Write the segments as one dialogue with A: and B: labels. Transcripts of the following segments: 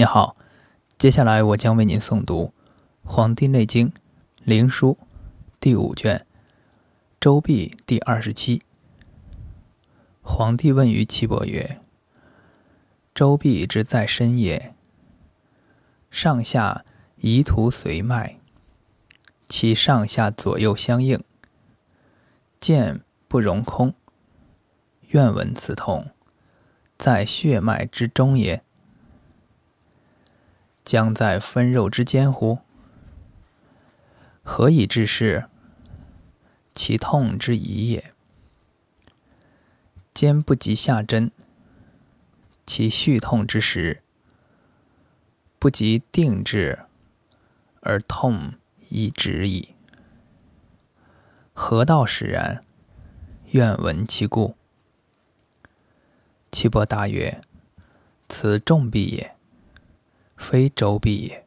A: 你好，接下来我将为您诵读《黄帝内经·灵枢》第五卷《周髀》第二十七。皇帝问于岐伯曰：“周髀之在身也，上下宜图随脉，其上下左右相应，见不容空。愿闻此痛，在血脉之中也。”将在分肉之间乎？何以治是？其痛之疑也。肩不及下针，其续痛之时，不及定志，而痛已止矣。何道使然？愿闻其故。岐伯答曰：“此重必也。”非周必也。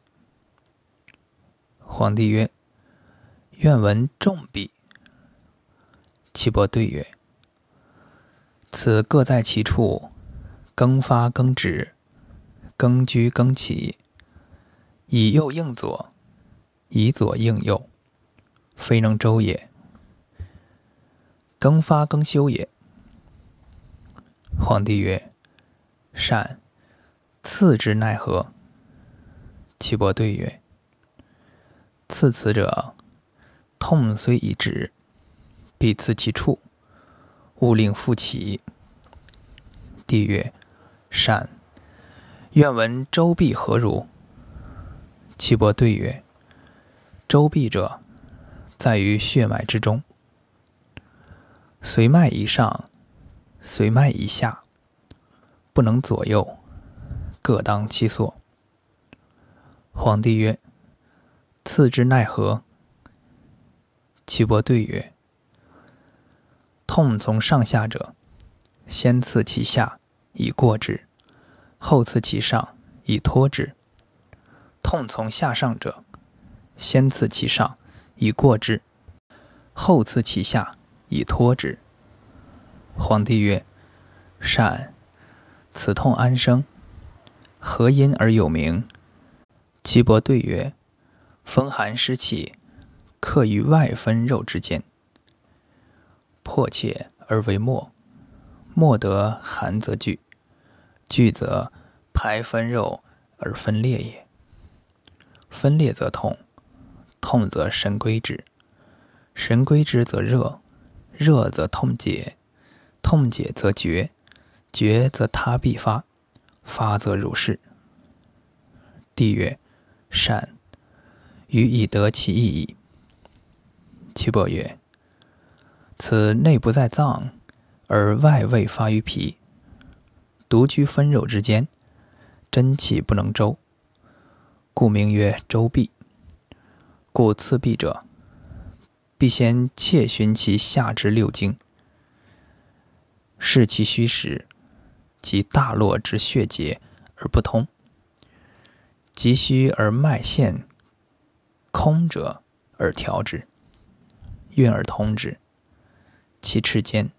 A: 皇帝曰：“愿闻重臂。”岐伯对曰：“此各在其处，更发更止，更居更起，以右应左，以左应右，非能周也。更发更休也。”皇帝曰：“善。次之奈何？”岐伯对曰：“刺此者，痛虽已止，必刺其处，勿令复起。”帝曰：“善。愿闻周必何如？”岐伯对曰：“周必者，在于血脉之中，随脉以上，随脉以下，不能左右，各当其所。”皇帝曰：“次之奈何？”岐伯对曰：“痛从上下者，先刺其下以过之，后刺其上以托之；痛从下上者，先刺其上以过之，后刺其下以托之。”皇帝曰：“善。此痛安生？何因而有名？”岐伯对曰：“风寒湿气，克于外分肉之间，迫切而为末，末得寒则聚，聚则排分肉而分裂也。分裂则痛，痛则神归之，神归之则热，热则痛解，痛解则绝，绝则他必发，发则如是。”帝曰。善，予以得其意矣。岐伯曰：“此内不在脏，而外未发于皮，独居分肉之间，真气不能周，故名曰周痹。故刺痹者，必先切寻其下之六经，视其虚实，及大络之血结而不通。”急虚而脉陷空者，而调之，运而通之，其赤间，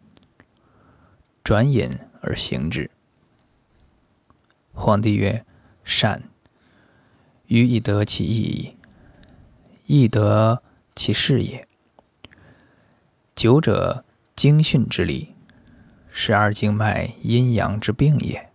A: 转引而行之。皇帝曰：“善。予以得其意矣。亦得其事也。久者精训之理，十二经脉阴阳之病也。”